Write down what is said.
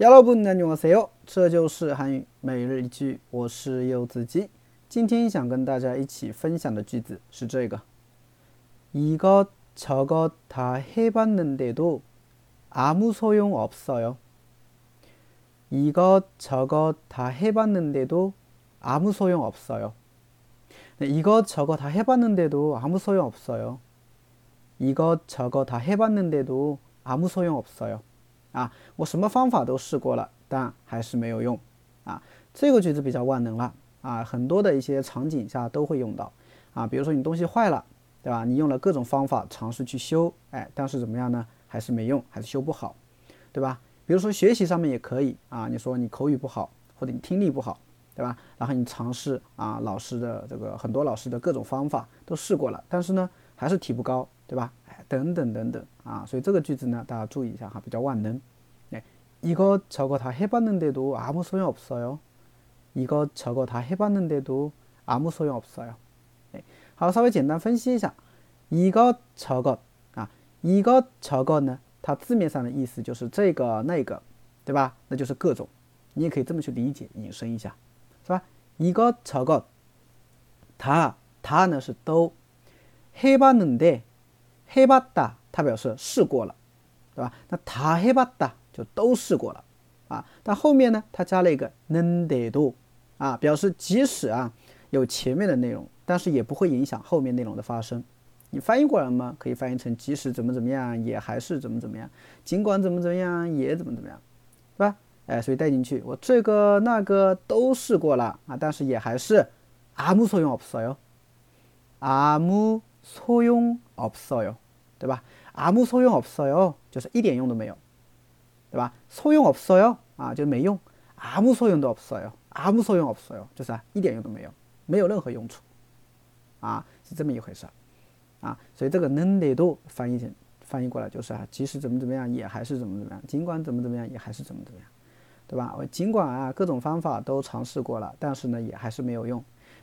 여러분 안녕하세요. 这就是韩语每日一句我是柚子鸡今天想跟大家一起分享的句子是这个 이것 저것 다 해봤는데도 아무 소용 없어요. 이것 저것 다 해봤는데도 아무 소용 없어요. 네, 이것 저것 다 해봤는데도 아무 소용 없어요. 이것 저것 다 해봤는데도 아무 소용 없어요. 啊，我什么方法都试过了，但还是没有用。啊，这个句子比较万能了。啊，很多的一些场景下都会用到。啊，比如说你东西坏了，对吧？你用了各种方法尝试去修，哎，但是怎么样呢？还是没用，还是修不好，对吧？比如说学习上面也可以。啊，你说你口语不好，或者你听力不好，对吧？然后你尝试啊，老师的这个很多老师的各种方法都试过了，但是呢，还是提不高，对吧？等等等等啊，所以这个句子呢，大家注意一下哈，比较万能。哎，이것저것다해봤는데도아무소용없어 요。 이것저것다해봤는데도아무소용없어 요。 哎，好，稍微简单分析一下，이것저것啊，이것저것呢，它字面上的意思就是这个那个，对吧？那就是各种，你也可以这么去理解，引申一下，是吧？이것저 것， 它它呢是都해봤는 데。 黑巴达，它表示试过了，对吧？那他黑巴达就都试过了啊。但后面呢，它加了一个能得多啊，表示即使啊有前面的内容，但是也不会影响后面内容的发生。你翻译过来吗？可以翻译成即使怎么怎么样，也还是怎么怎么样；尽管怎么怎么样，也怎么怎么样，对吧？哎，所以带进去，我这个那个都试过了啊，但是也还是아무소용없어 요， 아무 소용없어 요， 对吧？아무소용없어 요， 就是一点用都没有，对吧？소용없어 요， 啊，就没用。아무소용도없어 요， 아무소용없어 요， 就是啊，一点用都没有，没有任何用处，啊，是这么一回事，啊，所以这个는데도翻译成翻译过来就是啊，即使怎么怎么样，也还是怎么怎么样，尽管怎么怎么样，也还是怎么怎么样，对吧？我尽管啊，各种方法都尝试过了，但是呢，也还是没有用。